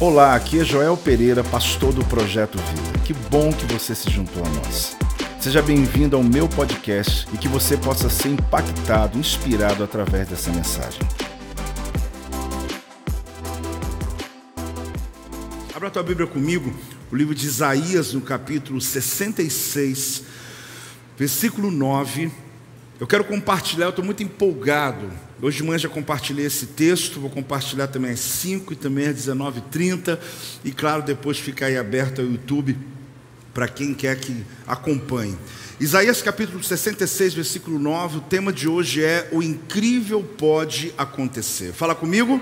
Olá, aqui é Joel Pereira, pastor do Projeto Vida. Que bom que você se juntou a nós. Seja bem-vindo ao meu podcast e que você possa ser impactado, inspirado através dessa mensagem. Abra a tua Bíblia comigo, o livro de Isaías, no capítulo 66, versículo 9. Eu quero compartilhar, eu estou muito empolgado. Hoje de manhã já compartilhei esse texto, vou compartilhar também às 5 e também às 19h30. E claro, depois fica aí aberto ao YouTube para quem quer que acompanhe. Isaías capítulo 66, versículo 9, o tema de hoje é O incrível pode acontecer. Fala comigo.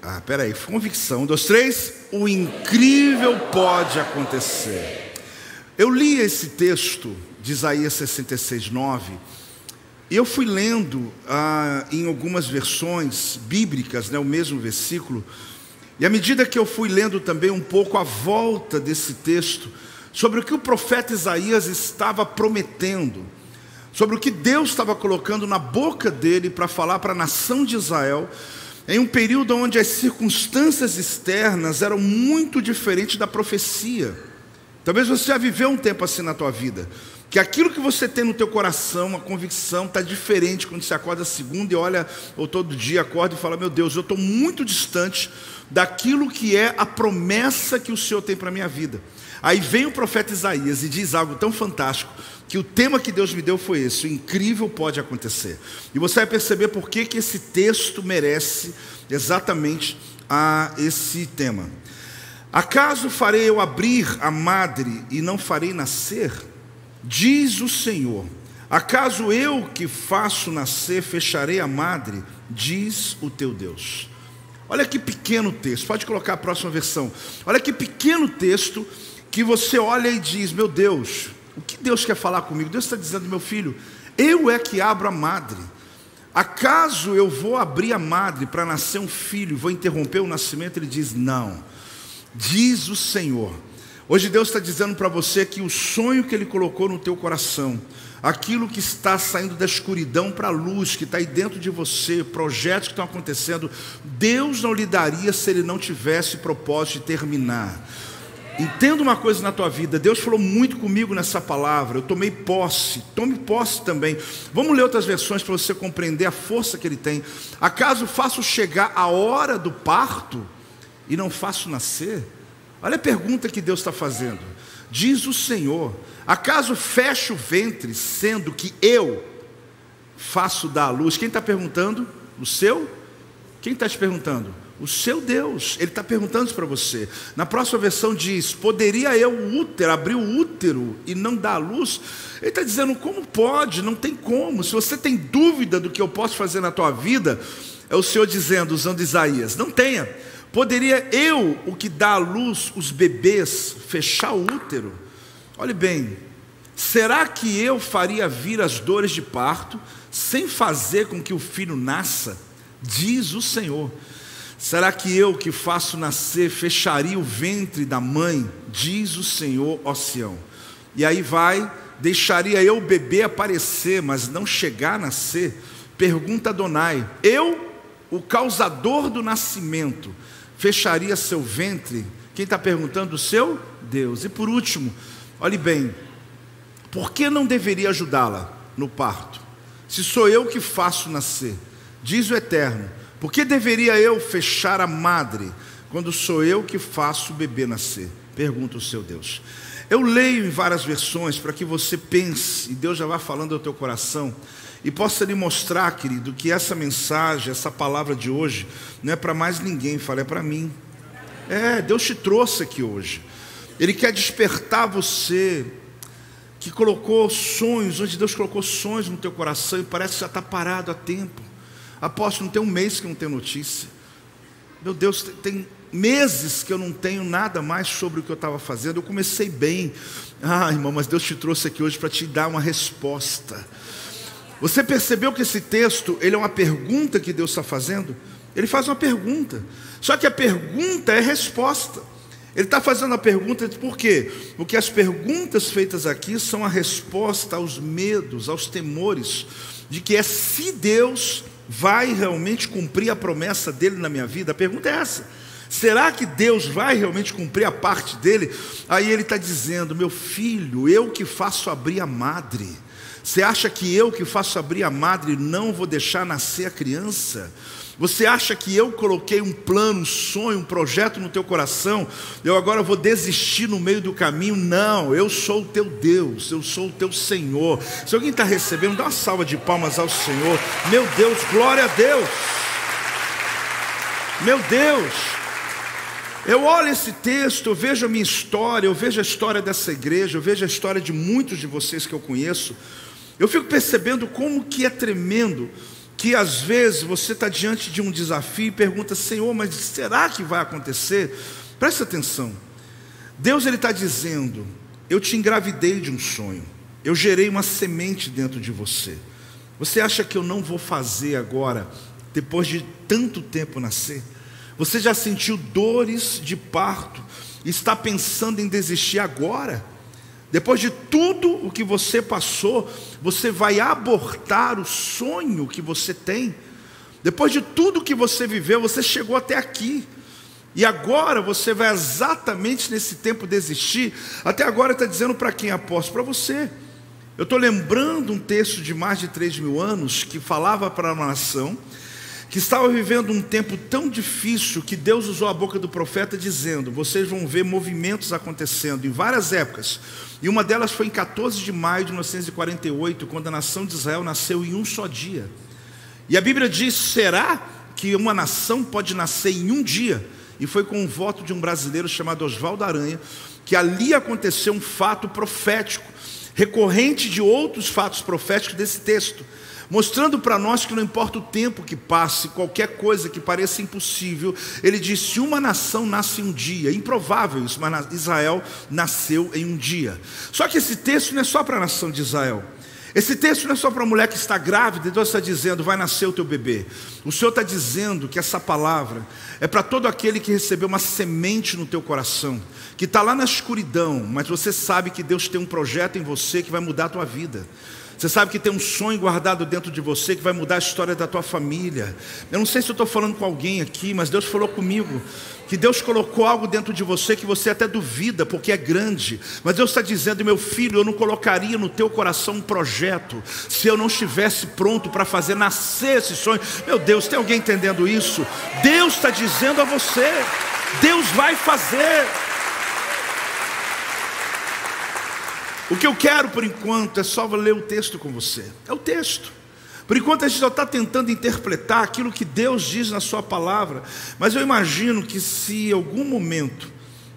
Ah, peraí, convicção. Um, dois, três. O incrível pode acontecer. Eu li esse texto de Isaías 66, 9, e eu fui lendo ah, em algumas versões bíblicas, né, o mesmo versículo, e à medida que eu fui lendo também um pouco a volta desse texto, sobre o que o profeta Isaías estava prometendo, sobre o que Deus estava colocando na boca dele para falar para a nação de Israel, em um período onde as circunstâncias externas eram muito diferentes da profecia. Talvez você já viveu um tempo assim na tua vida, que aquilo que você tem no teu coração, a convicção, está diferente quando você acorda segunda e olha, ou todo dia acorda e fala: Meu Deus, eu estou muito distante daquilo que é a promessa que o Senhor tem para a minha vida. Aí vem o profeta Isaías e diz algo tão fantástico, que o tema que Deus me deu foi esse: o incrível pode acontecer. E você vai perceber por que, que esse texto merece exatamente a esse tema. Acaso farei eu abrir a madre e não farei nascer? Diz o Senhor. Acaso eu que faço nascer fecharei a madre? Diz o teu Deus. Olha que pequeno texto, pode colocar a próxima versão. Olha que pequeno texto que você olha e diz: Meu Deus, o que Deus quer falar comigo? Deus está dizendo, meu filho, eu é que abro a madre. Acaso eu vou abrir a madre para nascer um filho, vou interromper o nascimento? Ele diz: Não diz o Senhor. Hoje Deus está dizendo para você que o sonho que Ele colocou no teu coração, aquilo que está saindo da escuridão para a luz, que está aí dentro de você, projetos que estão acontecendo, Deus não lhe daria se Ele não tivesse propósito de terminar. Entenda uma coisa na tua vida, Deus falou muito comigo nessa palavra, eu tomei posse, tome posse também. Vamos ler outras versões para você compreender a força que Ele tem. Acaso faço chegar a hora do parto? E não faço nascer? Olha a pergunta que Deus está fazendo. Diz o Senhor: acaso fecho o ventre, sendo que eu faço dar luz? Quem está perguntando? O seu? Quem está te perguntando? O seu Deus, Ele está perguntando isso para você. Na próxima versão diz: Poderia eu, útero, abrir o útero e não dar a luz? Ele está dizendo: Como pode? Não tem como. Se você tem dúvida do que eu posso fazer na tua vida, é o Senhor dizendo, usando Isaías: Não tenha. Poderia eu, o que dá à luz os bebês, fechar o útero? Olhe bem, será que eu faria vir as dores de parto sem fazer com que o filho nasça? Diz o Senhor. Será que eu que faço nascer fecharia o ventre da mãe? Diz o Senhor, ó Sião. E aí vai, deixaria eu o bebê aparecer, mas não chegar a nascer? Pergunta Adonai: Eu, o causador do nascimento, fecharia seu ventre? Quem está perguntando? O seu Deus. E por último, olhe bem, por que não deveria ajudá-la no parto? Se sou eu que faço nascer, diz o Eterno, por que deveria eu fechar a madre quando sou eu que faço o bebê nascer? Pergunta o seu Deus. Eu leio em várias versões para que você pense, e Deus já vai falando ao teu coração, e possa lhe mostrar, querido, que essa mensagem, essa palavra de hoje, não é para mais ninguém, fala, é para mim. É, Deus te trouxe aqui hoje. Ele quer despertar você, que colocou sonhos, onde Deus colocou sonhos no teu coração e parece que já está parado há tempo. Aposto, não tem um mês que não tem notícia. Meu Deus, tem meses que eu não tenho nada mais sobre o que eu estava fazendo. Eu comecei bem. Ah, irmão, mas Deus te trouxe aqui hoje para te dar uma resposta. Você percebeu que esse texto ele é uma pergunta que Deus está fazendo? Ele faz uma pergunta. Só que a pergunta é resposta. Ele está fazendo a pergunta por quê? Porque as perguntas feitas aqui são a resposta aos medos, aos temores, de que é se Deus vai realmente cumprir a promessa dele na minha vida? A pergunta é essa. Será que Deus vai realmente cumprir a parte dele? Aí ele está dizendo: Meu filho, eu que faço abrir a madre. Você acha que eu que faço abrir a madre não vou deixar nascer a criança? Você acha que eu coloquei um plano, um sonho, um projeto no teu coração, eu agora vou desistir no meio do caminho? Não, eu sou o teu Deus, eu sou o teu Senhor. Se alguém está recebendo, dá uma salva de palmas ao Senhor. Meu Deus, glória a Deus. Meu Deus. Eu olho esse texto, eu vejo a minha história, eu vejo a história dessa igreja, eu vejo a história de muitos de vocês que eu conheço. Eu fico percebendo como que é tremendo que às vezes você está diante de um desafio e pergunta, Senhor, mas será que vai acontecer? Presta atenção. Deus ele está dizendo, eu te engravidei de um sonho, eu gerei uma semente dentro de você. Você acha que eu não vou fazer agora, depois de tanto tempo nascer? Você já sentiu dores de parto? Está pensando em desistir agora? Depois de tudo o que você passou, você vai abortar o sonho que você tem. Depois de tudo que você viveu, você chegou até aqui. E agora você vai exatamente nesse tempo desistir. Até agora está dizendo para quem aposto? Para você. Eu estou lembrando um texto de mais de 3 mil anos que falava para uma nação que estava vivendo um tempo tão difícil que Deus usou a boca do profeta dizendo: Vocês vão ver movimentos acontecendo em várias épocas. E uma delas foi em 14 de maio de 1948, quando a nação de Israel nasceu em um só dia. E a Bíblia diz: será que uma nação pode nascer em um dia? E foi com o voto de um brasileiro chamado Oswaldo Aranha que ali aconteceu um fato profético, recorrente de outros fatos proféticos desse texto mostrando para nós que não importa o tempo que passe, qualquer coisa que pareça impossível, ele diz: se uma nação nasce um dia, improvável isso, mas Israel nasceu em um dia. Só que esse texto não é só para a nação de Israel. Esse texto não é só para a mulher que está grávida, e Deus está dizendo, vai nascer o teu bebê. O Senhor está dizendo que essa palavra é para todo aquele que recebeu uma semente no teu coração, que está lá na escuridão, mas você sabe que Deus tem um projeto em você que vai mudar a tua vida. Você sabe que tem um sonho guardado dentro de você que vai mudar a história da tua família. Eu não sei se eu estou falando com alguém aqui, mas Deus falou comigo que Deus colocou algo dentro de você que você até duvida, porque é grande. Mas Deus está dizendo, meu filho, eu não colocaria no teu coração um projeto se eu não estivesse pronto para fazer nascer esse sonho. Meu Deus, tem alguém entendendo isso? Deus está dizendo a você, Deus vai fazer. O que eu quero por enquanto é só ler o texto com você. É o texto. Por enquanto a gente só está tentando interpretar aquilo que Deus diz na Sua palavra. Mas eu imagino que se em algum momento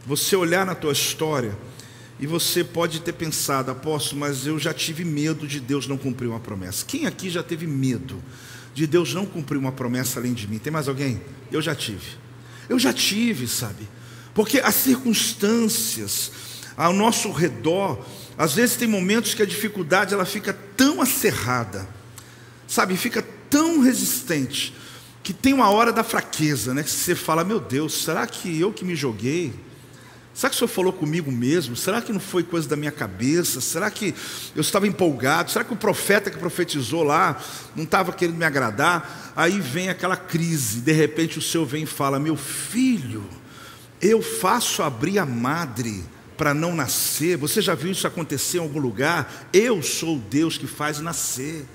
você olhar na tua história e você pode ter pensado, apóstolo, mas eu já tive medo de Deus não cumprir uma promessa. Quem aqui já teve medo de Deus não cumprir uma promessa além de mim? Tem mais alguém? Eu já tive. Eu já tive, sabe? Porque as circunstâncias ao nosso redor às vezes tem momentos que a dificuldade ela fica tão acerrada, sabe, fica tão resistente, que tem uma hora da fraqueza, né? Que você fala, meu Deus, será que eu que me joguei? Será que o Senhor falou comigo mesmo? Será que não foi coisa da minha cabeça? Será que eu estava empolgado? Será que o profeta que profetizou lá não estava querendo me agradar? Aí vem aquela crise, de repente o Senhor vem e fala: Meu filho, eu faço abrir a madre para não nascer. Você já viu isso acontecer em algum lugar? Eu sou o Deus que faz nascer.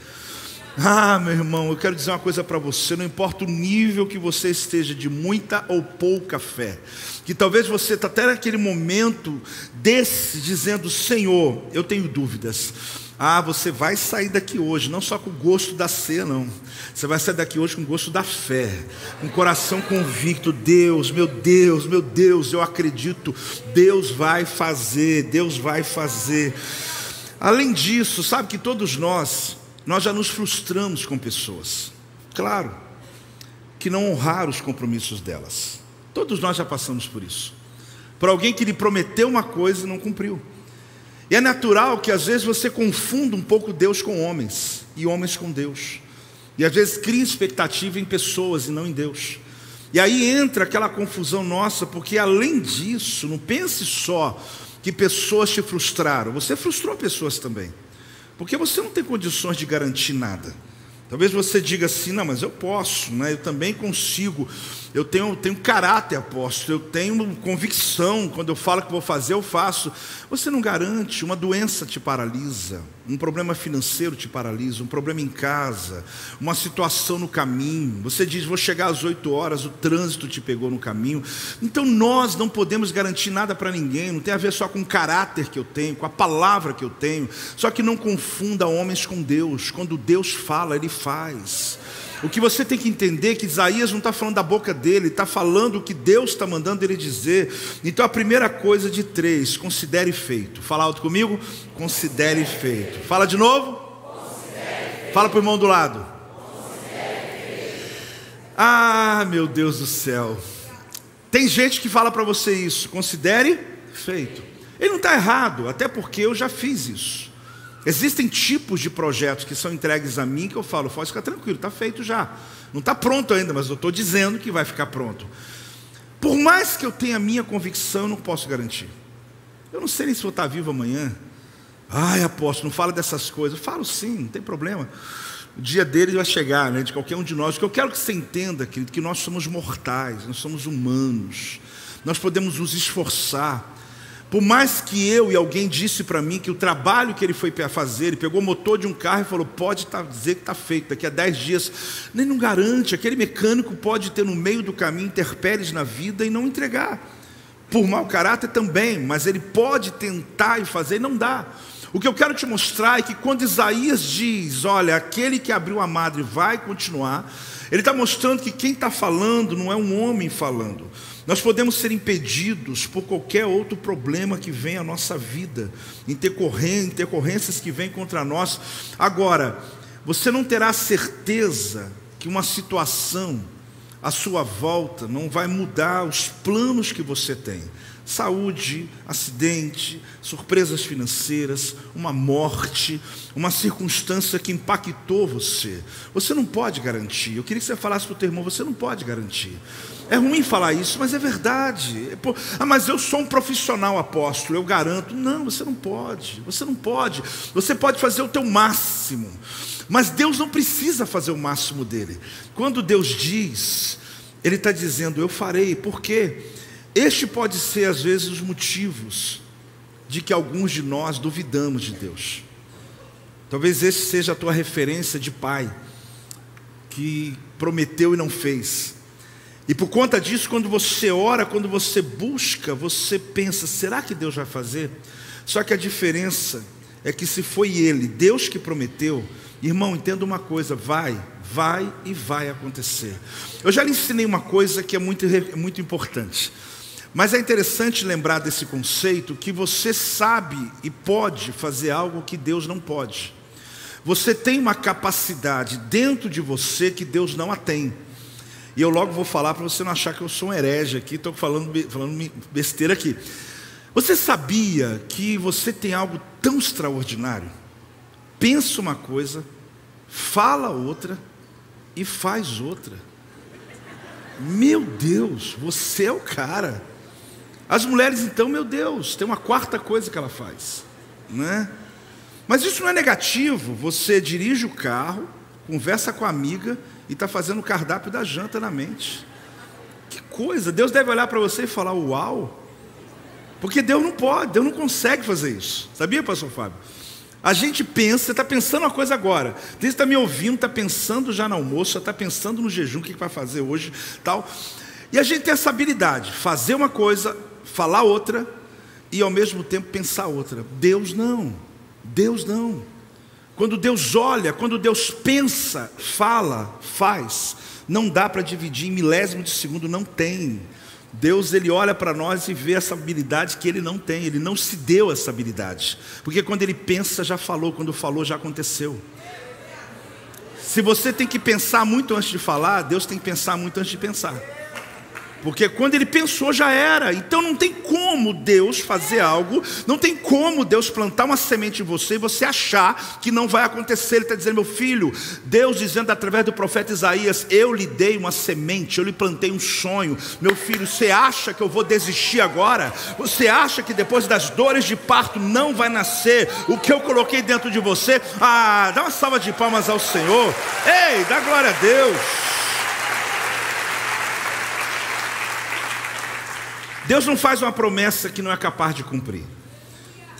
Ah, meu irmão, eu quero dizer uma coisa para você: não importa o nível que você esteja, de muita ou pouca fé, que talvez você está até naquele momento desse, dizendo: Senhor, eu tenho dúvidas. Ah, você vai sair daqui hoje, não só com o gosto da ceia, não. Você vai sair daqui hoje com o gosto da fé, com o coração convicto. Deus, meu Deus, meu Deus, eu acredito. Deus vai fazer, Deus vai fazer. Além disso, sabe que todos nós, nós já nos frustramos com pessoas. Claro, que não honraram os compromissos delas. Todos nós já passamos por isso. Por alguém que lhe prometeu uma coisa e não cumpriu. E é natural que às vezes você confunda um pouco Deus com homens e homens com Deus. E às vezes cria expectativa em pessoas e não em Deus. E aí entra aquela confusão nossa, porque além disso, não pense só que pessoas te frustraram, você frustrou pessoas também. Porque você não tem condições de garantir nada. Talvez você diga assim, não, mas eu posso, né? eu também consigo. Eu tenho, tenho caráter, apóstolo, eu tenho convicção. Quando eu falo que vou fazer, eu faço. Você não garante, uma doença te paralisa, um problema financeiro te paralisa, um problema em casa, uma situação no caminho. Você diz, vou chegar às 8 horas, o trânsito te pegou no caminho. Então nós não podemos garantir nada para ninguém, não tem a ver só com o caráter que eu tenho, com a palavra que eu tenho. Só que não confunda homens com Deus. Quando Deus fala, Ele faz. O que você tem que entender é que Isaías não está falando da boca dele, está falando o que Deus está mandando ele dizer. Então a primeira coisa de três, considere feito. Fala alto comigo, considere feito. Fala de novo. Fala para o irmão do lado. Ah, meu Deus do céu. Tem gente que fala para você isso, considere feito. Ele não está errado, até porque eu já fiz isso. Existem tipos de projetos que são entregues a mim que eu falo, pode ficar tranquilo, está feito já. Não está pronto ainda, mas eu estou dizendo que vai ficar pronto. Por mais que eu tenha a minha convicção, eu não posso garantir. Eu não sei nem se vou estar vivo amanhã. Ai, apóstolo, não fala dessas coisas. Eu falo sim, não tem problema. O dia dele vai chegar, né, de qualquer um de nós. O que eu quero que você entenda, querido, que nós somos mortais, nós somos humanos. Nós podemos nos esforçar, por mais que eu e alguém disse para mim que o trabalho que ele foi fazer, ele pegou o motor de um carro e falou: pode tá, dizer que está feito, daqui a 10 dias. Nem não garante, aquele mecânico pode ter no meio do caminho interpéries na vida e não entregar. Por mau caráter também, mas ele pode tentar e fazer e não dá. O que eu quero te mostrar é que quando Isaías diz: olha, aquele que abriu a madre vai continuar, ele está mostrando que quem está falando não é um homem falando. Nós podemos ser impedidos por qualquer outro problema que vem à nossa vida, intercorrências que vêm contra nós. Agora, você não terá certeza que uma situação à sua volta não vai mudar os planos que você tem saúde, acidente, surpresas financeiras, uma morte, uma circunstância que impactou você. Você não pode garantir. Eu queria que você falasse para o teu irmão: você não pode garantir. É ruim falar isso, mas é verdade. É, ah, mas eu sou um profissional apóstolo, eu garanto. Não, você não pode. Você não pode. Você pode fazer o teu máximo. Mas Deus não precisa fazer o máximo dele. Quando Deus diz, Ele está dizendo, eu farei. Por quê? Este pode ser, às vezes, os motivos de que alguns de nós duvidamos de Deus. Talvez esse seja a tua referência de pai, que prometeu e não fez. E por conta disso, quando você ora, quando você busca, você pensa: será que Deus vai fazer? Só que a diferença é que se foi Ele, Deus que prometeu, irmão, entenda uma coisa: vai, vai e vai acontecer. Eu já lhe ensinei uma coisa que é muito, muito importante. Mas é interessante lembrar desse conceito que você sabe e pode fazer algo que Deus não pode. Você tem uma capacidade dentro de você que Deus não a tem. E eu logo vou falar para você não achar que eu sou um herege aqui, estou falando, falando besteira aqui. Você sabia que você tem algo tão extraordinário? Pensa uma coisa, fala outra e faz outra. Meu Deus, você é o cara. As mulheres, então, meu Deus, tem uma quarta coisa que ela faz, né? Mas isso não é negativo. Você dirige o carro, conversa com a amiga e está fazendo o cardápio da janta na mente. Que coisa! Deus deve olhar para você e falar: Uau! Porque Deus não pode, Deus não consegue fazer isso. Sabia, pastor Fábio? A gente pensa, você está pensando uma coisa agora. Você está me ouvindo, está pensando já no almoço, está pensando no jejum, o que vai fazer hoje, tal. E a gente tem essa habilidade, fazer uma coisa, falar outra e ao mesmo tempo pensar outra. Deus não. Deus não. Quando Deus olha, quando Deus pensa, fala, faz, não dá para dividir em milésimo de segundo, não tem. Deus ele olha para nós e vê essa habilidade que ele não tem, ele não se deu essa habilidade. Porque quando ele pensa, já falou, quando falou, já aconteceu. Se você tem que pensar muito antes de falar, Deus tem que pensar muito antes de pensar. Porque quando ele pensou já era. Então não tem como Deus fazer algo, não tem como Deus plantar uma semente em você e você achar que não vai acontecer. Ele está dizendo, meu filho, Deus dizendo através do profeta Isaías: Eu lhe dei uma semente, eu lhe plantei um sonho. Meu filho, você acha que eu vou desistir agora? Você acha que depois das dores de parto não vai nascer o que eu coloquei dentro de você? Ah, dá uma salva de palmas ao Senhor. Ei, dá glória a Deus. Deus não faz uma promessa que não é capaz de cumprir.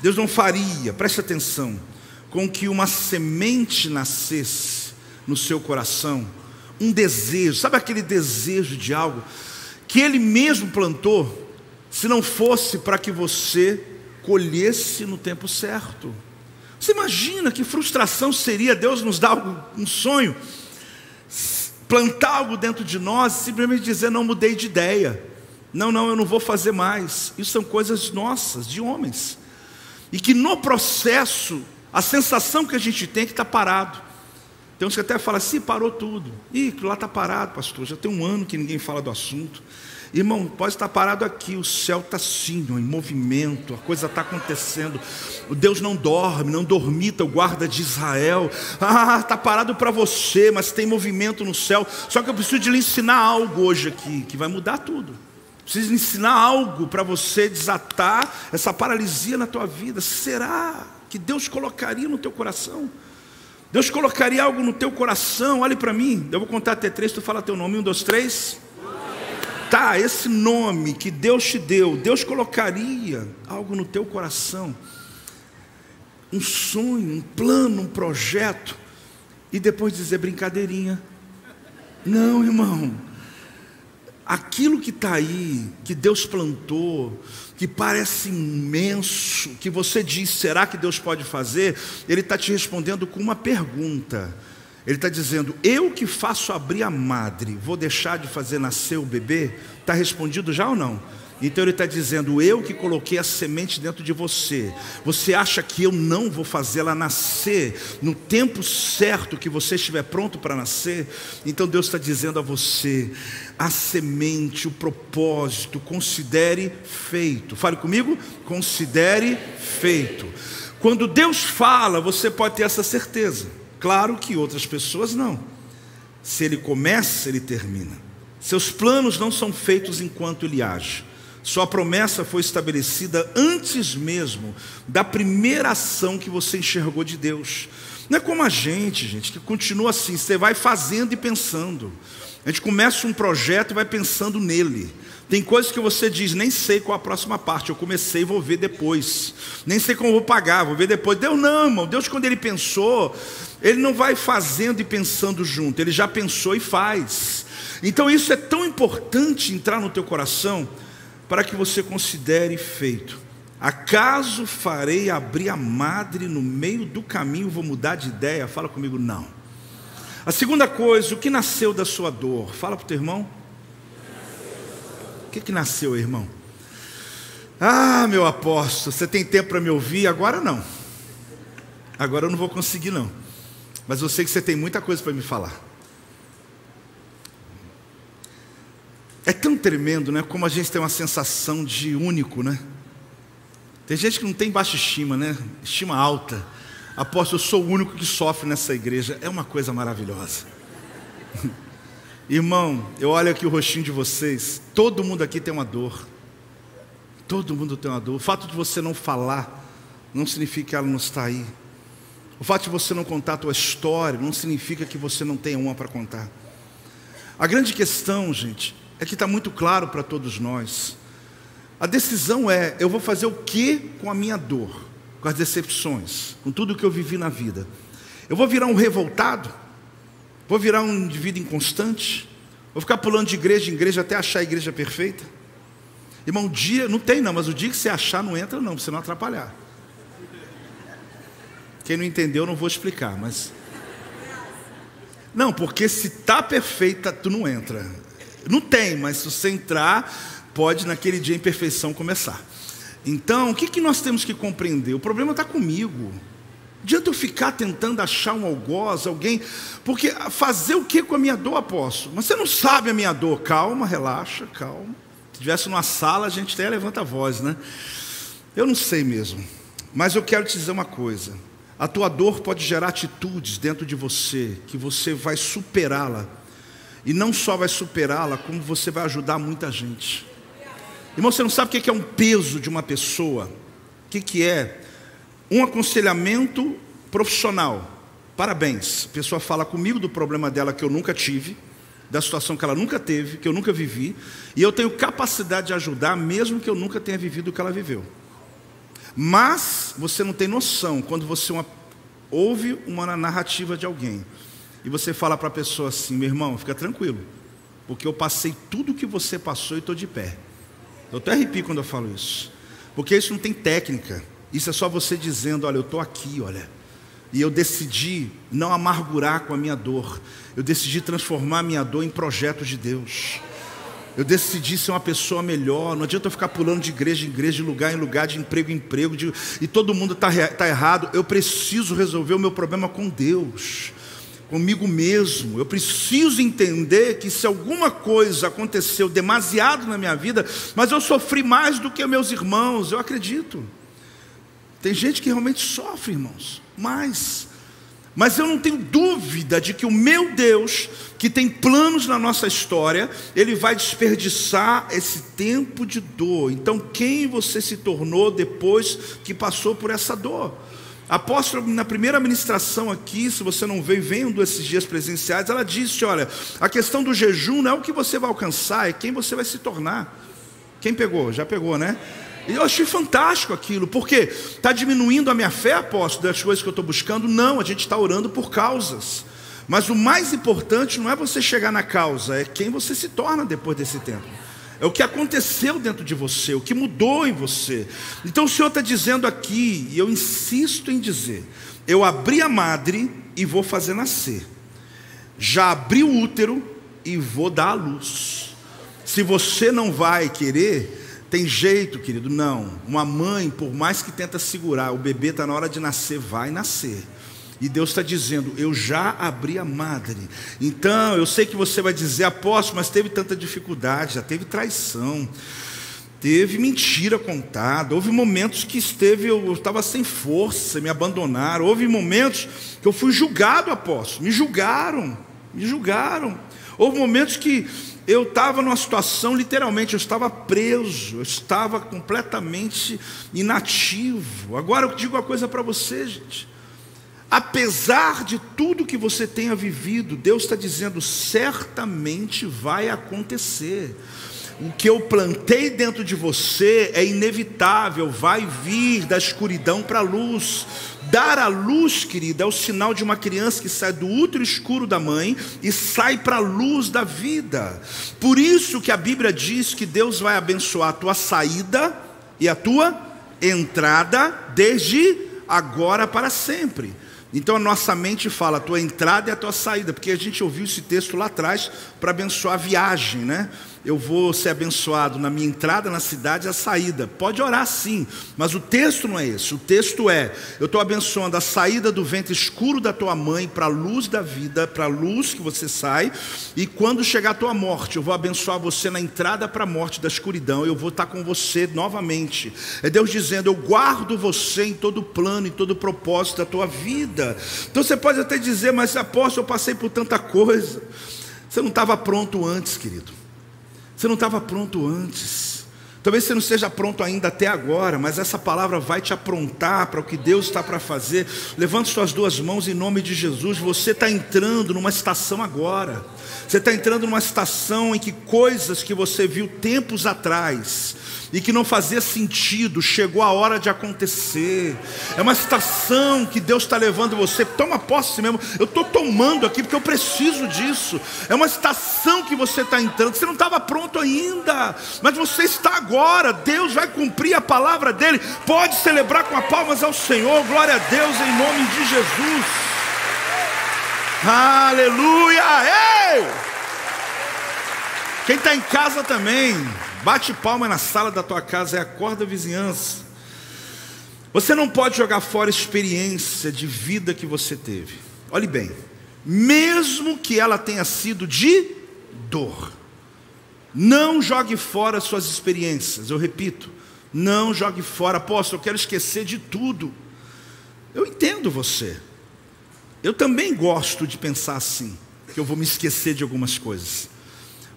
Deus não faria, preste atenção, com que uma semente nascesse no seu coração, um desejo, sabe aquele desejo de algo que Ele mesmo plantou, se não fosse para que você colhesse no tempo certo. Você imagina que frustração seria Deus nos dar um sonho, plantar algo dentro de nós e simplesmente dizer: não mudei de ideia. Não, não, eu não vou fazer mais. Isso são coisas nossas, de homens. E que no processo, a sensação que a gente tem é que está parado. Tem uns que até falam assim, parou tudo. Ih, lá está parado, pastor. Já tem um ano que ninguém fala do assunto. Irmão, pode estar parado aqui, o céu está sim, em movimento, a coisa está acontecendo. O Deus não dorme, não dormita o guarda de Israel. Ah, está parado para você, mas tem movimento no céu. Só que eu preciso de lhe ensinar algo hoje aqui, que vai mudar tudo. Preciso ensinar algo para você desatar essa paralisia na tua vida. Será que Deus colocaria no teu coração? Deus colocaria algo no teu coração. Olhe para mim. Eu vou contar até três. Tu fala teu nome. Um, dois, três. Tá, esse nome que Deus te deu, Deus colocaria algo no teu coração. Um sonho, um plano, um projeto. E depois dizer brincadeirinha. Não, irmão aquilo que está aí, que Deus plantou, que parece imenso, que você diz, será que Deus pode fazer? Ele está te respondendo com uma pergunta. Ele está dizendo, eu que faço abrir a madre, vou deixar de fazer nascer o bebê? Está respondido já ou não? Então ele está dizendo: Eu que coloquei a semente dentro de você, você acha que eu não vou fazê-la nascer no tempo certo que você estiver pronto para nascer? Então Deus está dizendo a você: a semente, o propósito, considere feito. Fale comigo: considere feito. Quando Deus fala, você pode ter essa certeza. Claro que outras pessoas não. Se ele começa, ele termina. Seus planos não são feitos enquanto ele age. Sua promessa foi estabelecida antes mesmo da primeira ação que você enxergou de Deus. Não é como a gente, gente, que continua assim, você vai fazendo e pensando. A gente começa um projeto e vai pensando nele. Tem coisas que você diz, nem sei qual a próxima parte, eu comecei, vou ver depois. Nem sei como vou pagar, vou ver depois. Deus não, irmão. Deus, quando ele pensou, ele não vai fazendo e pensando junto, ele já pensou e faz. Então isso é tão importante entrar no teu coração para que você considere feito. Acaso farei abrir a madre no meio do caminho, vou mudar de ideia? Fala comigo, não. A segunda coisa, o que nasceu da sua dor? Fala para o teu irmão. O que, que nasceu, irmão? Ah, meu apóstolo, você tem tempo para me ouvir? Agora não. Agora eu não vou conseguir, não. Mas eu sei que você tem muita coisa para me falar. É tão tremendo, né? Como a gente tem uma sensação de único, né? Tem gente que não tem baixa estima, né? Estima alta. Apóstolo, eu sou o único que sofre nessa igreja. É uma coisa maravilhosa. Irmão, eu olho aqui o rostinho de vocês. Todo mundo aqui tem uma dor. Todo mundo tem uma dor. O fato de você não falar não significa que ela não está aí. O fato de você não contar a tua história não significa que você não tenha uma para contar. A grande questão, gente, é que está muito claro para todos nós. A decisão é: eu vou fazer o que com a minha dor, com as decepções, com tudo que eu vivi na vida? Eu vou virar um revoltado? Vou virar um indivíduo inconstante? Vou ficar pulando de igreja em igreja até achar a igreja perfeita? Irmão, um dia, não tem não, mas o dia que você achar, não entra não, para você não atrapalhar. Quem não entendeu, não vou explicar, mas. Não, porque se está perfeita, tu não entra. Não tem, mas se você entrar, pode naquele dia a imperfeição começar. Então, o que, que nós temos que compreender? O problema está comigo. Adianta eu ficar tentando achar um algoz, alguém, porque fazer o que com a minha dor, apóstolo? Mas você não sabe a minha dor. Calma, relaxa, calma. Se estivesse numa sala, a gente até levanta a voz, né? Eu não sei mesmo. Mas eu quero te dizer uma coisa. A tua dor pode gerar atitudes dentro de você que você vai superá-la. E não só vai superá-la, como você vai ajudar muita gente. Irmão, você não sabe o que é um peso de uma pessoa? O que é um aconselhamento profissional. Parabéns. A pessoa fala comigo do problema dela que eu nunca tive, da situação que ela nunca teve, que eu nunca vivi, e eu tenho capacidade de ajudar, mesmo que eu nunca tenha vivido o que ela viveu. Mas você não tem noção quando você uma, ouve uma narrativa de alguém e você fala para a pessoa assim: meu irmão, fica tranquilo, porque eu passei tudo que você passou e estou de pé. Eu até arrepio quando eu falo isso, porque isso não tem técnica. Isso é só você dizendo: Olha, eu estou aqui, olha. E eu decidi não amargurar com a minha dor. Eu decidi transformar a minha dor em projeto de Deus. Eu decidi ser uma pessoa melhor. Não adianta eu ficar pulando de igreja em igreja, de lugar em lugar, de emprego em emprego, de, e todo mundo está tá errado. Eu preciso resolver o meu problema com Deus, comigo mesmo. Eu preciso entender que se alguma coisa aconteceu demasiado na minha vida, mas eu sofri mais do que meus irmãos, eu acredito. Tem gente que realmente sofre, irmãos, mas mas eu não tenho dúvida de que o meu Deus, que tem planos na nossa história, ele vai desperdiçar esse tempo de dor. Então, quem você se tornou depois que passou por essa dor? Apóstolo, na primeira ministração aqui, se você não veio, vendo esses dias presenciais, ela disse: olha, a questão do jejum não é o que você vai alcançar, é quem você vai se tornar. Quem pegou? Já pegou, né? Eu achei fantástico aquilo, porque está diminuindo a minha fé, apóstolo, das coisas que eu estou buscando? Não, a gente está orando por causas. Mas o mais importante não é você chegar na causa, é quem você se torna depois desse tempo. É o que aconteceu dentro de você, o que mudou em você. Então o Senhor está dizendo aqui, e eu insisto em dizer: eu abri a madre e vou fazer nascer. Já abri o útero e vou dar a luz. Se você não vai querer, tem jeito, querido? Não. Uma mãe, por mais que tenta segurar, o bebê está na hora de nascer, vai nascer. E Deus está dizendo: Eu já abri a madre. Então, eu sei que você vai dizer, apóstolo, mas teve tanta dificuldade, já teve traição, teve mentira contada. Houve momentos que esteve, eu estava sem força, me abandonaram. Houve momentos que eu fui julgado, apóstolo. Me julgaram, me julgaram. Houve momentos que eu estava numa situação, literalmente, eu estava preso, eu estava completamente inativo. Agora eu digo uma coisa para você, gente. Apesar de tudo que você tenha vivido, Deus está dizendo: certamente vai acontecer. O que eu plantei dentro de você é inevitável, vai vir da escuridão para a luz. Dar a luz, querida, é o sinal de uma criança que sai do útero escuro da mãe e sai para a luz da vida. Por isso que a Bíblia diz que Deus vai abençoar a tua saída e a tua entrada desde agora para sempre. Então a nossa mente fala a tua entrada e a tua saída, porque a gente ouviu esse texto lá atrás para abençoar a viagem, né? Eu vou ser abençoado na minha entrada na cidade e a saída. Pode orar sim, mas o texto não é esse. O texto é: eu estou abençoando a saída do ventre escuro da tua mãe para a luz da vida, para a luz que você sai, e quando chegar a tua morte, eu vou abençoar você na entrada para a morte da escuridão, eu vou estar com você novamente. É Deus dizendo: eu guardo você em todo plano, em todo propósito da tua vida. Então você pode até dizer, mas apóstolo, eu passei por tanta coisa. Você não estava pronto antes, querido. Você não estava pronto antes. Talvez você não esteja pronto ainda até agora, mas essa palavra vai te aprontar para o que Deus está para fazer. Levante suas duas mãos em nome de Jesus. Você está entrando numa estação agora. Você está entrando numa estação em que coisas que você viu tempos atrás e que não fazia sentido, chegou a hora de acontecer. É uma estação que Deus está levando você. Toma posse mesmo. Eu estou tomando aqui porque eu preciso disso. É uma estação que você está entrando. Você não estava pronto ainda, mas você está agora. Deus vai cumprir a palavra dele. Pode celebrar com a palmas ao Senhor. Glória a Deus em nome de Jesus. Aleluia! Ei! Quem está em casa também, Bate palma na sala da tua casa e acorda a vizinhança. Você não pode jogar fora a experiência de vida que você teve. Olhe bem, mesmo que ela tenha sido de dor. Não jogue fora suas experiências, eu repito, não jogue fora, apóstolo, eu quero esquecer de tudo. Eu entendo você. Eu também gosto de pensar assim, que eu vou me esquecer de algumas coisas.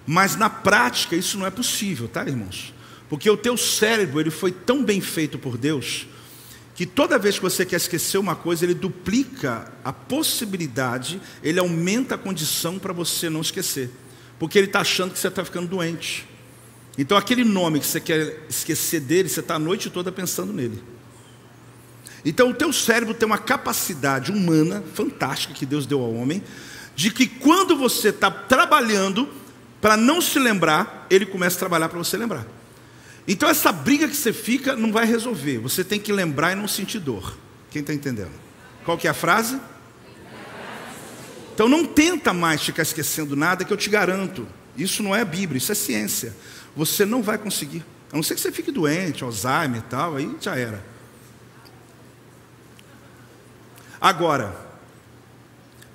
Mas na prática isso não é possível, tá, irmãos? Porque o teu cérebro, ele foi tão bem feito por Deus, que toda vez que você quer esquecer uma coisa, ele duplica a possibilidade, ele aumenta a condição para você não esquecer. Porque ele está achando que você está ficando doente. Então aquele nome que você quer esquecer dele, você está a noite toda pensando nele. Então o teu cérebro tem uma capacidade humana fantástica que Deus deu ao homem, de que quando você está trabalhando para não se lembrar, ele começa a trabalhar para você lembrar. Então essa briga que você fica não vai resolver. Você tem que lembrar e não sentir dor. Quem está entendendo? Qual que é a frase? Então não tenta mais ficar esquecendo nada que eu te garanto. Isso não é Bíblia, isso é ciência. Você não vai conseguir. A não ser que você fique doente, Alzheimer e tal, aí já era. Agora,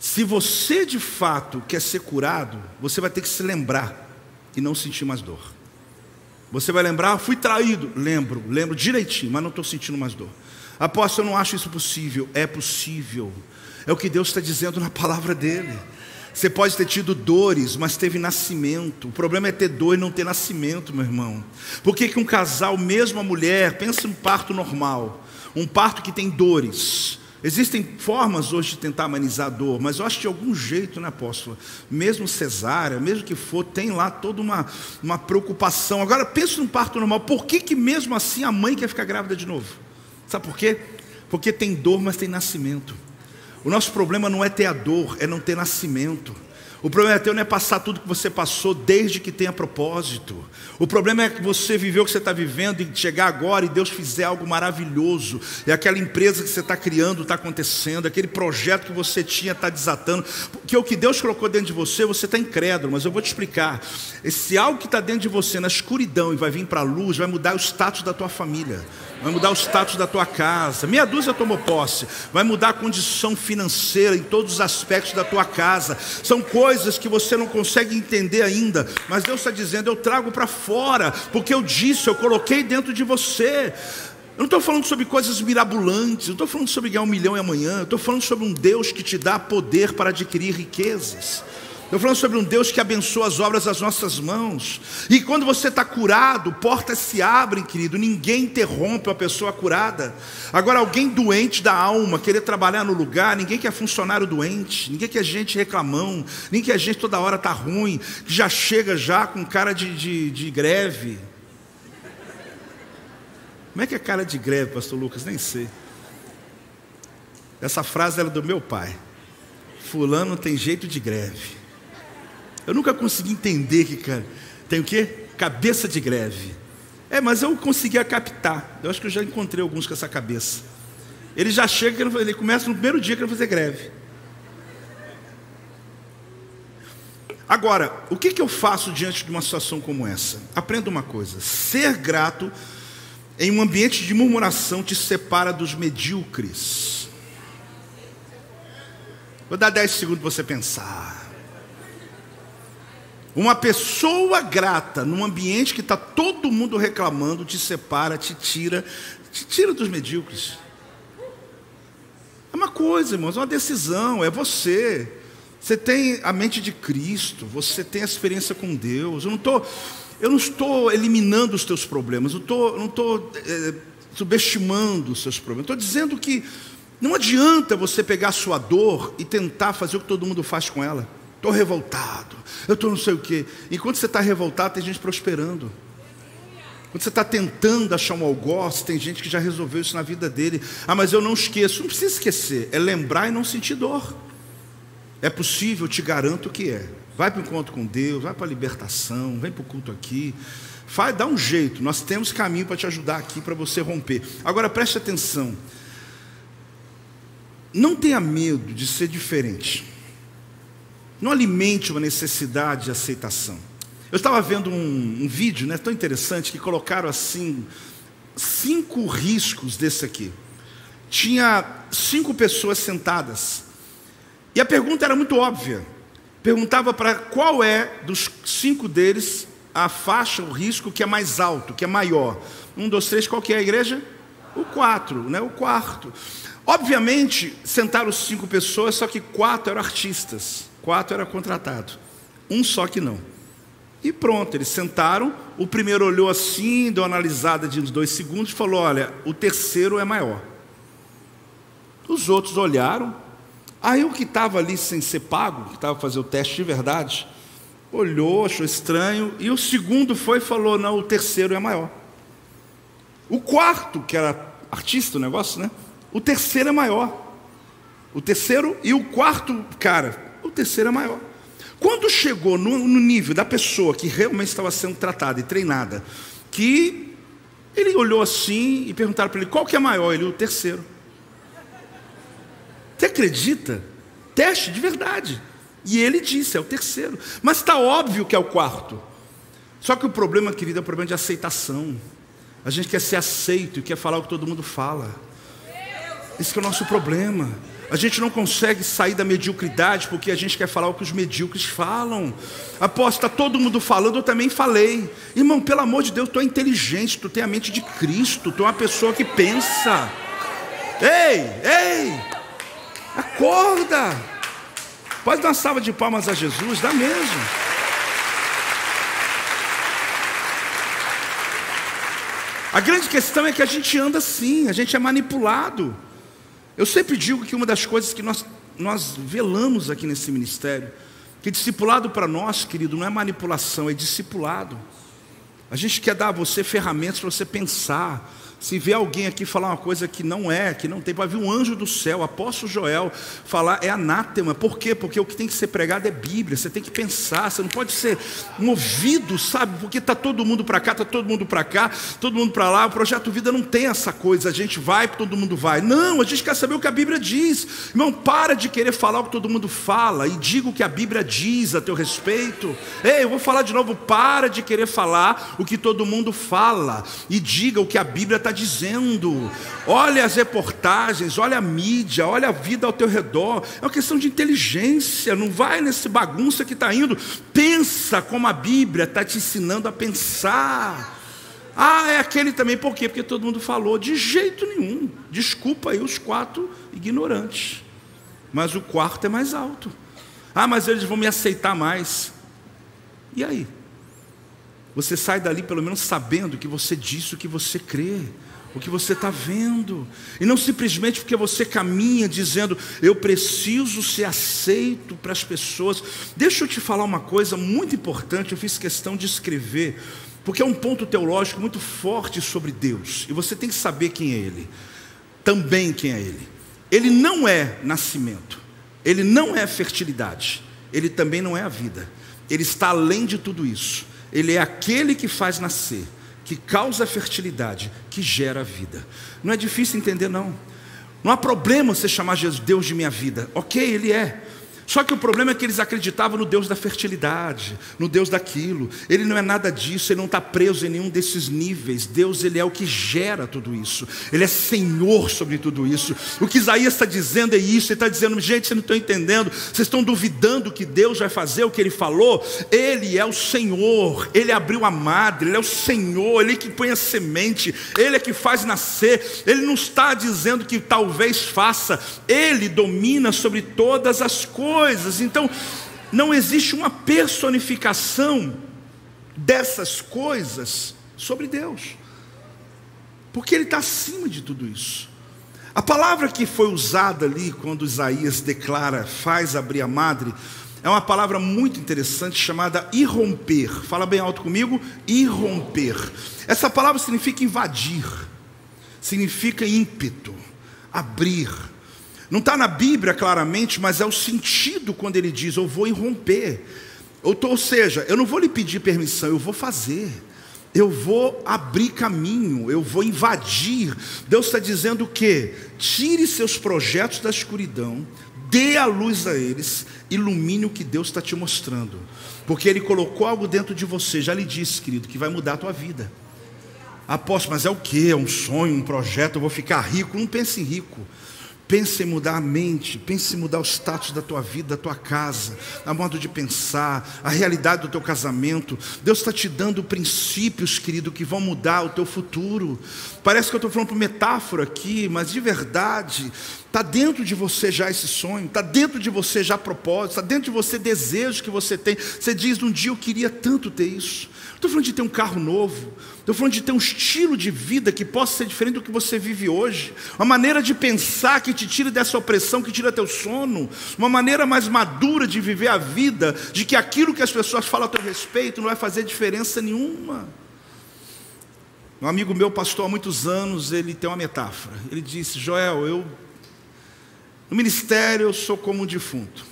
se você de fato quer ser curado, você vai ter que se lembrar e não sentir mais dor. Você vai lembrar, fui traído. Lembro, lembro direitinho, mas não estou sentindo mais dor. Apóstolo, eu não acho isso possível. É possível. É o que Deus está dizendo na palavra dele. Você pode ter tido dores, mas teve nascimento. O problema é ter dor e não ter nascimento, meu irmão. Por que, que um casal, mesmo a mulher, pensa em um parto normal, um parto que tem dores, Existem formas hoje de tentar amenizar a dor, mas eu acho que de algum jeito, né, apóstolo? Mesmo cesárea, mesmo que for, tem lá toda uma, uma preocupação. Agora, pensa num parto normal, por que, que mesmo assim a mãe quer ficar grávida de novo? Sabe por quê? Porque tem dor, mas tem nascimento. O nosso problema não é ter a dor, é não ter nascimento. O problema é teu não é passar tudo que você passou desde que tenha propósito. O problema é que você viveu o que você está vivendo e chegar agora e Deus fizer algo maravilhoso. E aquela empresa que você está criando está acontecendo, aquele projeto que você tinha está desatando. Porque o que Deus colocou dentro de você, você está incrédulo, mas eu vou te explicar. Esse algo que está dentro de você na escuridão e vai vir para a luz, vai mudar o status da tua família vai mudar o status da tua casa. Meia dúzia tomou posse, vai mudar a condição financeira em todos os aspectos da tua casa. São coisas que você não consegue entender ainda, mas Deus está dizendo: eu trago para fora, porque eu disse, eu coloquei dentro de você. Eu não estou falando sobre coisas mirabolantes, eu estou falando sobre ganhar um milhão e amanhã, eu estou falando sobre um Deus que te dá poder para adquirir riquezas. Estou falando sobre um Deus que abençoa as obras das nossas mãos. E quando você está curado, portas se abrem, querido. Ninguém interrompe uma pessoa curada. Agora, alguém doente da alma, querer trabalhar no lugar, ninguém quer funcionário doente, ninguém quer gente reclamão, ninguém quer gente toda hora está ruim, que já chega já com cara de, de, de greve. Como é que é cara de greve, pastor Lucas? Nem sei. Essa frase era do meu pai. Fulano tem jeito de greve. Eu nunca consegui entender que, cara, tem o quê? Cabeça de greve. É, mas eu conseguia captar. Eu acho que eu já encontrei alguns com essa cabeça. Ele já chega, ele começa no primeiro dia que ele fazer greve. Agora, o que, que eu faço diante de uma situação como essa? Aprenda uma coisa: ser grato em um ambiente de murmuração te separa dos medíocres. Vou dar 10 segundos para você pensar. Uma pessoa grata num ambiente que está todo mundo reclamando, te separa, te tira, te tira dos medíocres. É uma coisa, irmãos, é uma decisão, é você. Você tem a mente de Cristo, você tem a experiência com Deus. Eu não estou, eu não estou eliminando os teus problemas, eu, tô, eu não estou é, subestimando os seus problemas. Estou dizendo que não adianta você pegar a sua dor e tentar fazer o que todo mundo faz com ela estou revoltado, eu estou não sei o quê. Enquanto você está revoltado, tem gente prosperando. Quando você está tentando achar um algoz, tem gente que já resolveu isso na vida dele. Ah, mas eu não esqueço. Não precisa esquecer, é lembrar e não sentir dor. É possível, te garanto que é. Vai para o encontro com Deus, vai para a libertação, vem para o culto aqui. Faz, dá um jeito, nós temos caminho para te ajudar aqui para você romper. Agora preste atenção. Não tenha medo de ser diferente. Não alimente uma necessidade de aceitação. Eu estava vendo um, um vídeo né, tão interessante que colocaram assim cinco riscos desse aqui. tinha cinco pessoas sentadas. E a pergunta era muito óbvia. Perguntava para qual é dos cinco deles a faixa, o risco que é mais alto, que é maior. Um, dois, três, qual que é a igreja? O quatro, né? O quarto. Obviamente, sentaram cinco pessoas, só que quatro eram artistas, quatro eram contratados. Um só que não. E pronto, eles sentaram. O primeiro olhou assim, deu uma analisada de uns dois segundos e falou: Olha, o terceiro é maior. Os outros olharam. Aí o que estava ali sem ser pago, que estava fazendo o teste de verdade, olhou, achou estranho. E o segundo foi e falou: Não, o terceiro é maior. O quarto, que era artista o negócio, né? O terceiro é maior. O terceiro e o quarto, cara, o terceiro é maior. Quando chegou no, no nível da pessoa que realmente estava sendo tratada e treinada, que ele olhou assim e perguntaram para ele qual que é maior, ele o terceiro. Você acredita? Teste de verdade. E ele disse, é o terceiro. Mas está óbvio que é o quarto. Só que o problema, querido, é o problema de aceitação. A gente quer ser aceito e quer falar o que todo mundo fala. Esse é o nosso problema. A gente não consegue sair da mediocridade porque a gente quer falar o que os medíocres falam. Aposta, está todo mundo falando, eu também falei. Irmão, pelo amor de Deus, tu é inteligente, tu tem a mente de Cristo, tu é uma pessoa que pensa. Ei, ei, acorda. Pode dar uma salva de palmas a Jesus, dá mesmo. A grande questão é que a gente anda assim, a gente é manipulado. Eu sempre digo que uma das coisas que nós, nós velamos aqui nesse ministério, que discipulado para nós, querido, não é manipulação, é discipulado. A gente quer dar a você ferramentas para você pensar, se vê alguém aqui falar uma coisa que não é, que não tem, para vir um anjo do céu, apóstolo Joel, falar é anátema. Por quê? Porque o que tem que ser pregado é Bíblia. Você tem que pensar, você não pode ser movido, sabe? Porque está todo mundo para cá, está todo mundo para cá, todo mundo para lá. O projeto Vida não tem essa coisa, a gente vai, todo mundo vai. Não, a gente quer saber o que a Bíblia diz. Irmão, para de querer falar o que todo mundo fala e diga o que a Bíblia diz a teu respeito. Ei, eu vou falar de novo, para de querer falar o que todo mundo fala e diga o que a Bíblia está dizendo. Olha as reportagens, olha a mídia, olha a vida ao teu redor. É uma questão de inteligência. Não vai nesse bagunça que está indo. Pensa como a Bíblia está te ensinando a pensar. Ah, é aquele também, por quê? Porque todo mundo falou. De jeito nenhum. Desculpa aí os quatro ignorantes. Mas o quarto é mais alto. Ah, mas eles vão me aceitar mais. E aí? Você sai dali pelo menos sabendo que você disse o que você crê o que você está vendo, e não simplesmente porque você caminha dizendo, eu preciso ser aceito para as pessoas. Deixa eu te falar uma coisa muito importante, eu fiz questão de escrever, porque é um ponto teológico muito forte sobre Deus, e você tem que saber quem é Ele, também quem é Ele. Ele não é nascimento, Ele não é fertilidade, Ele também não é a vida, Ele está além de tudo isso, Ele é aquele que faz nascer que causa fertilidade, que gera vida. Não é difícil entender, não. Não há problema você chamar Deus de minha vida. Ok, Ele é. Só que o problema é que eles acreditavam no Deus da fertilidade, no Deus daquilo. Ele não é nada disso, ele não está preso em nenhum desses níveis. Deus, ele é o que gera tudo isso. Ele é Senhor sobre tudo isso. O que Isaías está dizendo é isso. Ele está dizendo, gente, vocês não estão entendendo. Vocês estão duvidando que Deus vai fazer o que ele falou. Ele é o Senhor. Ele abriu a madre. Ele é o Senhor. Ele é que põe a semente. Ele é que faz nascer. Ele não está dizendo que talvez faça. Ele domina sobre todas as coisas coisas. Então, não existe uma personificação dessas coisas sobre Deus, porque Ele está acima de tudo isso. A palavra que foi usada ali, quando Isaías declara, faz abrir a madre, é uma palavra muito interessante chamada irromper. Fala bem alto comigo: irromper. Essa palavra significa invadir, significa ímpeto, abrir não está na Bíblia claramente, mas é o sentido quando ele diz: Eu vou irromper. Ou, seja, eu não vou lhe pedir permissão, eu vou fazer. Eu vou abrir caminho, eu vou invadir. Deus está dizendo o quê? Tire seus projetos da escuridão, dê a luz a eles, ilumine o que Deus está te mostrando. Porque Ele colocou algo dentro de você, já lhe disse, querido, que vai mudar a tua vida. Apóstolo, mas é o que? É um sonho, um projeto, eu vou ficar rico. Não pense em rico. Pense em mudar a mente, pense em mudar o status da tua vida, da tua casa, a modo de pensar, a realidade do teu casamento. Deus está te dando princípios, querido, que vão mudar o teu futuro. Parece que eu estou falando por metáfora aqui, mas de verdade, está dentro de você já esse sonho, está dentro de você já propósito, está dentro de você desejo que você tem. Você diz, um dia eu queria tanto ter isso. Estou falando de ter um carro novo, estou falando de ter um estilo de vida que possa ser diferente do que você vive hoje, uma maneira de pensar que te tire dessa opressão, que tira teu sono, uma maneira mais madura de viver a vida, de que aquilo que as pessoas falam a teu respeito não vai fazer diferença nenhuma. Um amigo meu, pastor há muitos anos, ele tem uma metáfora. Ele disse: Joel, eu no ministério eu sou como um defunto.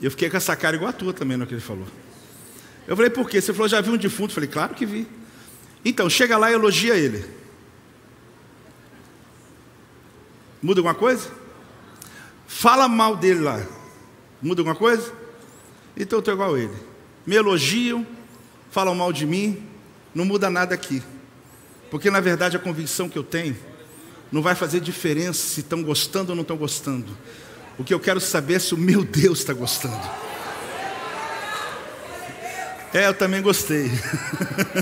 Eu fiquei com essa cara igual a tua também, no que ele falou. Eu falei, por quê? Você falou, já viu um defunto? Eu falei, claro que vi. Então, chega lá e elogia ele. Muda alguma coisa? Fala mal dele lá. Muda alguma coisa? Então eu estou igual a ele. Me elogiam, falam mal de mim, não muda nada aqui. Porque na verdade a convicção que eu tenho não vai fazer diferença se estão gostando ou não estão gostando. O que eu quero saber é se o meu Deus está gostando. É, eu também gostei.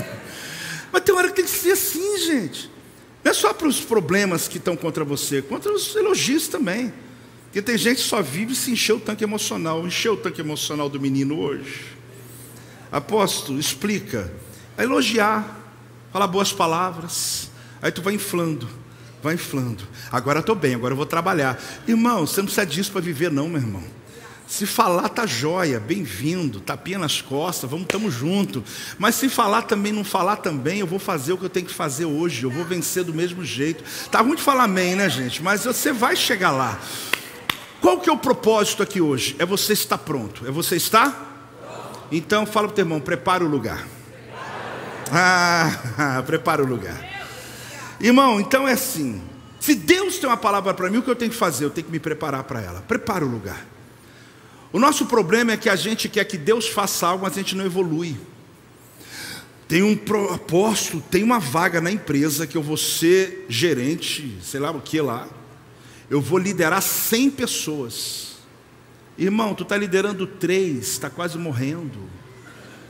Mas tem hora que tem que ser assim, gente. Não é só para os problemas que estão contra você, contra os elogios também. Porque tem gente que só vive se encher o tanque emocional. Encheu o tanque emocional do menino hoje. Apóstolo, explica. É elogiar, falar boas palavras. Aí tu vai inflando, vai inflando. Agora estou bem, agora eu vou trabalhar. Irmão, você não precisa disso para viver, não, meu irmão. Se falar tá joia, bem-vindo, tapinha nas costas, vamos, estamos junto. Mas se falar também, não falar também, eu vou fazer o que eu tenho que fazer hoje, eu vou vencer do mesmo jeito. Tá ruim de falar amém, né, gente? Mas você vai chegar lá. Qual que é o propósito aqui hoje? É você estar pronto. É você estar? Então fala para o teu irmão, prepara o lugar. Ah, prepara o lugar. Irmão, então é assim. Se Deus tem uma palavra para mim, o que eu tenho que fazer? Eu tenho que me preparar para ela. Prepara o lugar. O nosso problema é que a gente quer que Deus faça algo, mas a gente não evolui. Tem um apóstolo, tem uma vaga na empresa que eu vou ser gerente, sei lá o que lá. Eu vou liderar 100 pessoas. Irmão, tu está liderando três, está quase morrendo.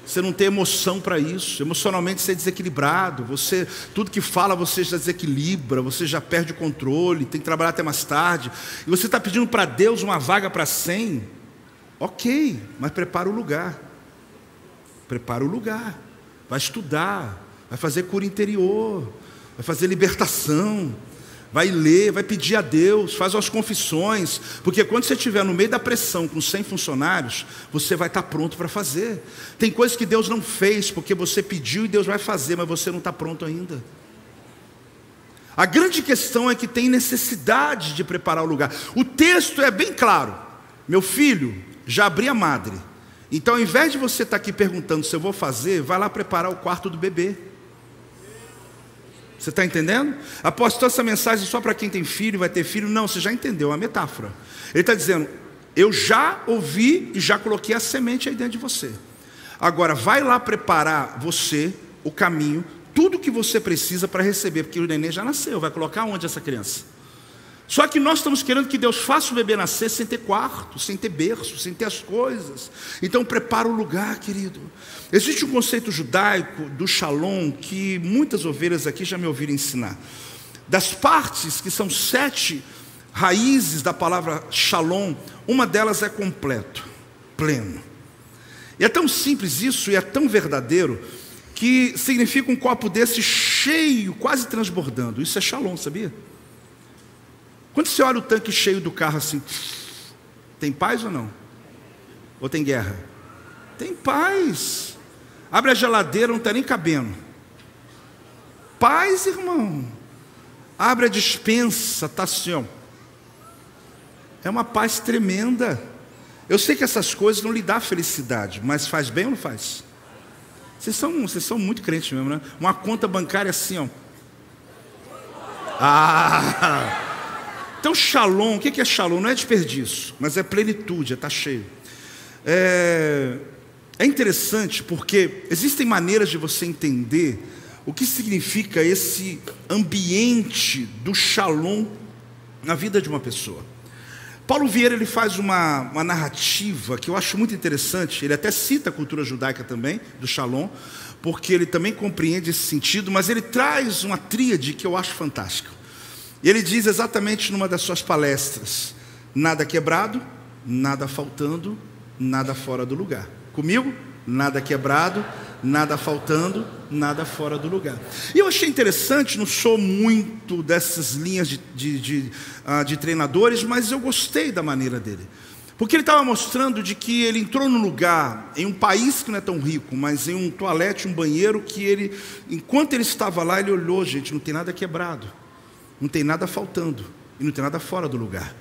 Você não tem emoção para isso. Emocionalmente você é desequilibrado. Você, tudo que fala você já desequilibra. Você já perde o controle. Tem que trabalhar até mais tarde. E você está pedindo para Deus uma vaga para 100. Ok, mas prepara o lugar. Prepara o lugar. Vai estudar, vai fazer cura interior, vai fazer libertação, vai ler, vai pedir a Deus, faz as confissões, porque quando você estiver no meio da pressão com 100 funcionários, você vai estar pronto para fazer. Tem coisas que Deus não fez porque você pediu e Deus vai fazer, mas você não está pronto ainda. A grande questão é que tem necessidade de preparar o lugar. O texto é bem claro. Meu filho, já abri a madre. Então, ao invés de você estar aqui perguntando se eu vou fazer, vai lá preparar o quarto do bebê. Você está entendendo? Apostou essa mensagem só para quem tem filho, vai ter filho? Não, você já entendeu, é metáfora. Ele está dizendo: eu já ouvi e já coloquei a semente aí dentro de você. Agora, vai lá preparar você, o caminho, tudo que você precisa para receber, porque o neném já nasceu. Vai colocar onde essa criança? Só que nós estamos querendo que Deus faça o bebê nascer sem ter quarto, sem ter berço, sem ter as coisas. Então prepara o lugar, querido. Existe um conceito judaico do shalom que muitas ovelhas aqui já me ouviram ensinar. Das partes que são sete raízes da palavra shalom, uma delas é completo, pleno. E é tão simples isso e é tão verdadeiro que significa um copo desse cheio, quase transbordando. Isso é shalom, sabia? Quando você olha o tanque cheio do carro assim, tem paz ou não? Ou tem guerra? Tem paz. Abre a geladeira, não está nem cabendo. Paz, irmão. Abre a dispensa, está assim. É uma paz tremenda. Eu sei que essas coisas não lhe dão felicidade, mas faz bem ou não faz? Vocês são, vocês são muito crentes mesmo, né? Uma conta bancária assim, ó. Ah! Então, shalom, o que é shalom? Não é desperdício, mas é plenitude, é estar tá cheio. É, é interessante porque existem maneiras de você entender o que significa esse ambiente do shalom na vida de uma pessoa. Paulo Vieira ele faz uma, uma narrativa que eu acho muito interessante. Ele até cita a cultura judaica também, do shalom, porque ele também compreende esse sentido, mas ele traz uma tríade que eu acho fantástica. E ele diz exatamente numa das suas palestras: nada quebrado, nada faltando, nada fora do lugar. Comigo? Nada quebrado, nada faltando, nada fora do lugar. E eu achei interessante, não sou muito dessas linhas de, de, de, uh, de treinadores, mas eu gostei da maneira dele. Porque ele estava mostrando de que ele entrou num lugar, em um país que não é tão rico, mas em um toalete, um banheiro, que ele, enquanto ele estava lá, ele olhou, gente, não tem nada quebrado, não tem nada faltando, e não tem nada fora do lugar.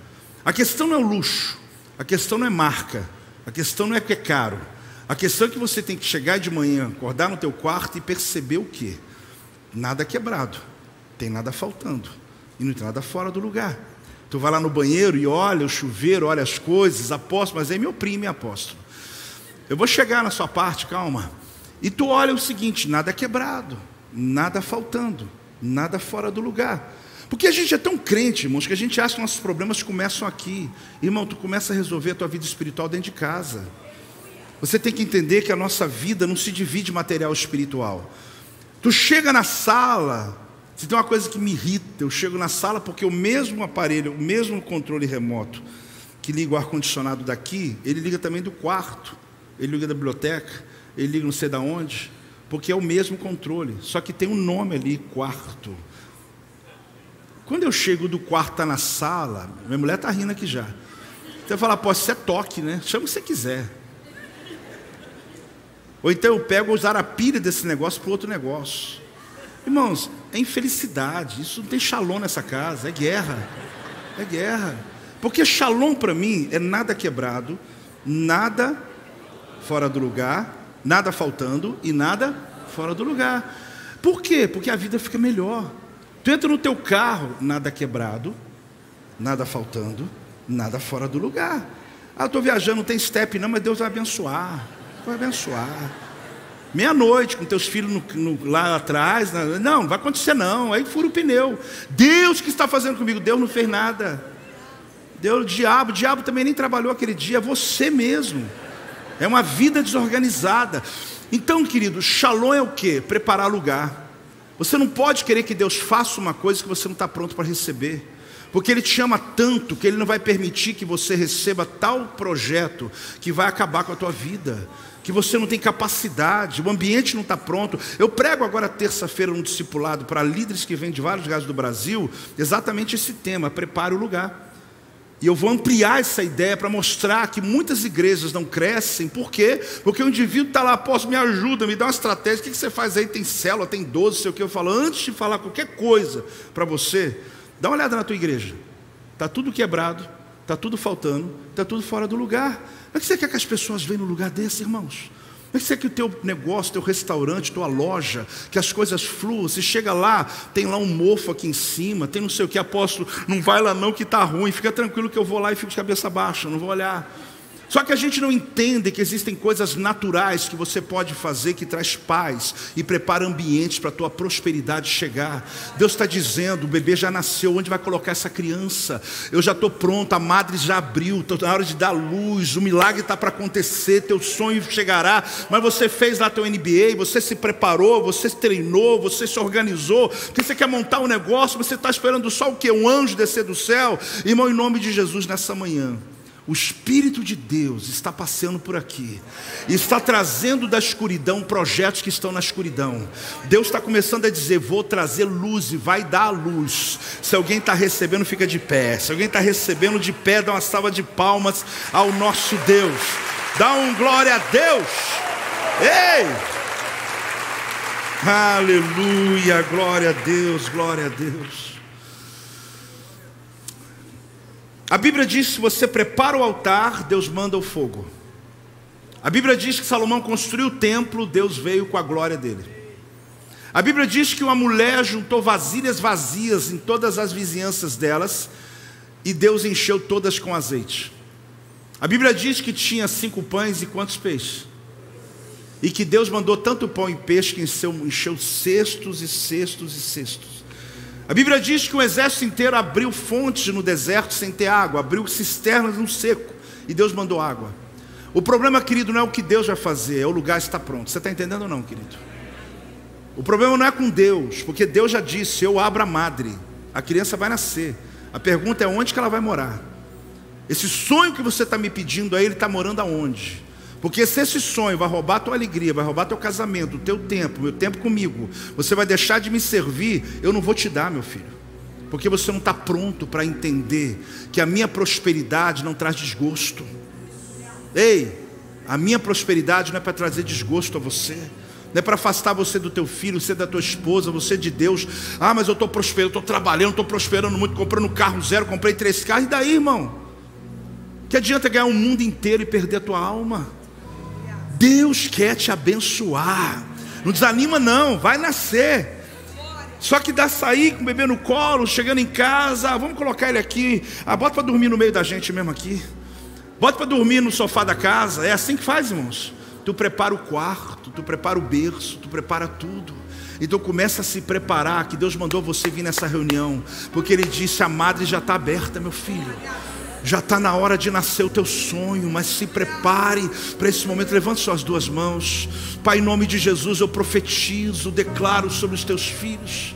A questão não é o luxo, a questão não é marca, a questão não é que é caro, a questão é que você tem que chegar de manhã, acordar no teu quarto e perceber o quê? Nada quebrado, tem nada faltando e não tem nada fora do lugar. Tu vai lá no banheiro e olha o chuveiro, olha as coisas, apóstolo, mas aí me oprime, apóstolo. Eu vou chegar na sua parte, calma. E tu olha o seguinte: nada quebrado, nada faltando, nada fora do lugar. Porque a gente é tão crente, irmãos, que a gente acha que nossos problemas começam aqui. Irmão, tu começa a resolver a tua vida espiritual dentro de casa. Você tem que entender que a nossa vida não se divide material espiritual. Tu chega na sala, se tem uma coisa que me irrita, eu chego na sala porque o mesmo aparelho, o mesmo controle remoto que liga o ar-condicionado daqui, ele liga também do quarto, ele liga da biblioteca, ele liga não sei da onde, porque é o mesmo controle, só que tem um nome ali, quarto. Quando eu chego do quarto, está na sala, minha mulher está rindo aqui já. Você vai falar, pô, isso é toque, né? Chama o que você quiser. Ou então eu pego usar a pilha desse negócio para outro negócio. Irmãos, é infelicidade. Isso não tem shalom nessa casa. É guerra. É guerra. Porque shalom para mim é nada quebrado, nada fora do lugar, nada faltando e nada fora do lugar. Por quê? Porque a vida fica melhor. Tu entra no teu carro, nada quebrado, nada faltando, nada fora do lugar. Ah, estou viajando, não tem step não, mas Deus vai abençoar vai abençoar. Meia-noite, com teus filhos no, no, lá atrás. Não, não vai acontecer não. Aí fura o pneu. Deus que está fazendo comigo, Deus não fez nada. Deus, o diabo, o diabo também nem trabalhou aquele dia, você mesmo. É uma vida desorganizada. Então, querido, shalom é o que? Preparar lugar. Você não pode querer que Deus faça uma coisa que você não está pronto para receber. Porque Ele te ama tanto que Ele não vai permitir que você receba tal projeto que vai acabar com a tua vida que você não tem capacidade, o ambiente não está pronto. Eu prego agora terça-feira um discipulado para líderes que vêm de vários lugares do Brasil, exatamente esse tema: prepare o lugar. E eu vou ampliar essa ideia para mostrar que muitas igrejas não crescem, por quê? Porque o indivíduo está lá, posso me ajuda, me dá uma estratégia, o que você faz aí? Tem célula, tem 12, sei o que. Eu falo, antes de falar qualquer coisa para você, dá uma olhada na tua igreja. Está tudo quebrado, está tudo faltando, está tudo fora do lugar. Como é que você quer que as pessoas venham no lugar desse, irmãos? Como é que o teu negócio, teu restaurante, tua loja, que as coisas fluam? Você chega lá, tem lá um mofo aqui em cima, tem não sei o que, apóstolo, não vai lá não que está ruim, fica tranquilo que eu vou lá e fico de cabeça baixa, não vou olhar. Só que a gente não entende que existem coisas naturais que você pode fazer que traz paz e prepara ambientes para a tua prosperidade chegar. Deus está dizendo: o bebê já nasceu, onde vai colocar essa criança? Eu já estou pronto, a madre já abriu, estou na hora de dar luz, o milagre está para acontecer, teu sonho chegará. Mas você fez lá teu NBA, você se preparou, você treinou, você se organizou, porque você quer montar um negócio, você está esperando só o que? Um anjo descer do céu? Irmão, em nome de Jesus, nessa manhã. O Espírito de Deus está passeando por aqui, está trazendo da escuridão projetos que estão na escuridão. Deus está começando a dizer: Vou trazer luz e vai dar a luz. Se alguém está recebendo, fica de pé. Se alguém está recebendo de pé, dá uma salva de palmas ao nosso Deus. Dá um glória a Deus. Ei! Aleluia, glória a Deus, glória a Deus. A Bíblia diz que se você prepara o altar, Deus manda o fogo. A Bíblia diz que Salomão construiu o templo, Deus veio com a glória dele. A Bíblia diz que uma mulher juntou vasilhas vazias em todas as vizinhanças delas e Deus encheu todas com azeite. A Bíblia diz que tinha cinco pães e quantos peixes? E que Deus mandou tanto pão e peixe que encheu, encheu cestos e cestos e cestos. A Bíblia diz que o exército inteiro abriu fontes no deserto sem ter água, abriu cisternas no seco, e Deus mandou água. O problema, querido, não é o que Deus vai fazer, é o lugar está pronto. Você está entendendo ou não, querido? O problema não é com Deus, porque Deus já disse: Eu abro a madre, a criança vai nascer. A pergunta é onde que ela vai morar. Esse sonho que você está me pedindo aí, ele está morando aonde? Porque se esse sonho vai roubar tua alegria, vai roubar teu casamento, o teu tempo, meu tempo comigo, você vai deixar de me servir, eu não vou te dar, meu filho. Porque você não está pronto para entender que a minha prosperidade não traz desgosto. Ei, a minha prosperidade não é para trazer desgosto a você. Não é para afastar você do teu filho, você da tua esposa, você de Deus. Ah, mas eu estou prosperando, estou trabalhando, estou prosperando muito, comprando carro zero, comprei três carros. E daí, irmão? Que adianta ganhar o um mundo inteiro e perder a tua alma? Deus quer te abençoar. Não desanima, não, vai nascer. Só que dá sair com o bebê no colo, chegando em casa, vamos colocar ele aqui. Ah, bota para dormir no meio da gente mesmo aqui. Bota para dormir no sofá da casa. É assim que faz, irmãos. Tu prepara o quarto, tu prepara o berço, tu prepara tudo. Então começa a se preparar, que Deus mandou você vir nessa reunião, porque Ele disse: a madre já está aberta, meu filho. Já está na hora de nascer o teu sonho, mas se prepare para esse momento. Levante suas duas mãos, Pai, em nome de Jesus, eu profetizo, declaro sobre os teus filhos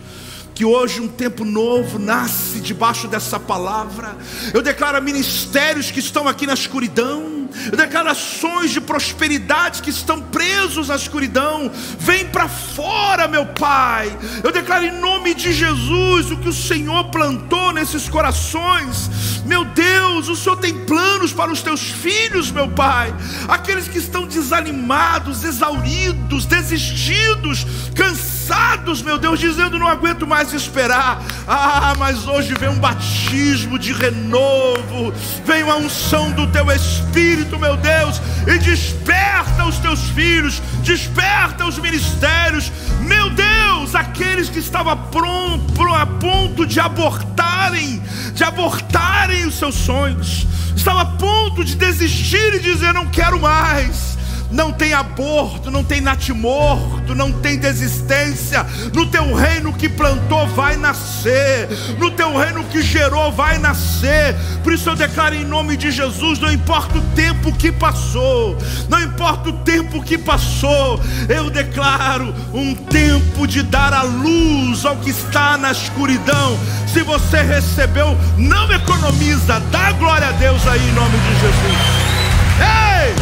que hoje um tempo novo nasce debaixo dessa palavra. Eu declaro ministérios que estão aqui na escuridão, eu declaro ações de prosperidade que estão presos à escuridão. Vem para fora, meu Pai. Eu declaro em nome de Jesus o que o Senhor plantou nesses corações. Meu Deus, o Senhor tem planos para os teus filhos, meu Pai. Aqueles que estão desanimados, exauridos, desistidos, cansados, meu Deus, dizendo não aguento mais esperar. Ah, mas hoje vem um batismo de renovo, vem uma unção do teu Espírito, meu Deus, e desperta os teus filhos, desperta os ministérios, meu Deus, aqueles que estavam pronto, a ponto de abortarem, de abortarem os seus sonhos, estavam a ponto de desistir e dizer: Não quero mais não tem aborto, não tem natimorto, não tem desistência. No teu reino que plantou vai nascer, no teu reino que gerou vai nascer. Por isso eu declaro em nome de Jesus: não importa o tempo que passou, não importa o tempo que passou, eu declaro um tempo de dar a luz ao que está na escuridão. Se você recebeu, não economiza, dá glória a Deus aí em nome de Jesus. Ei!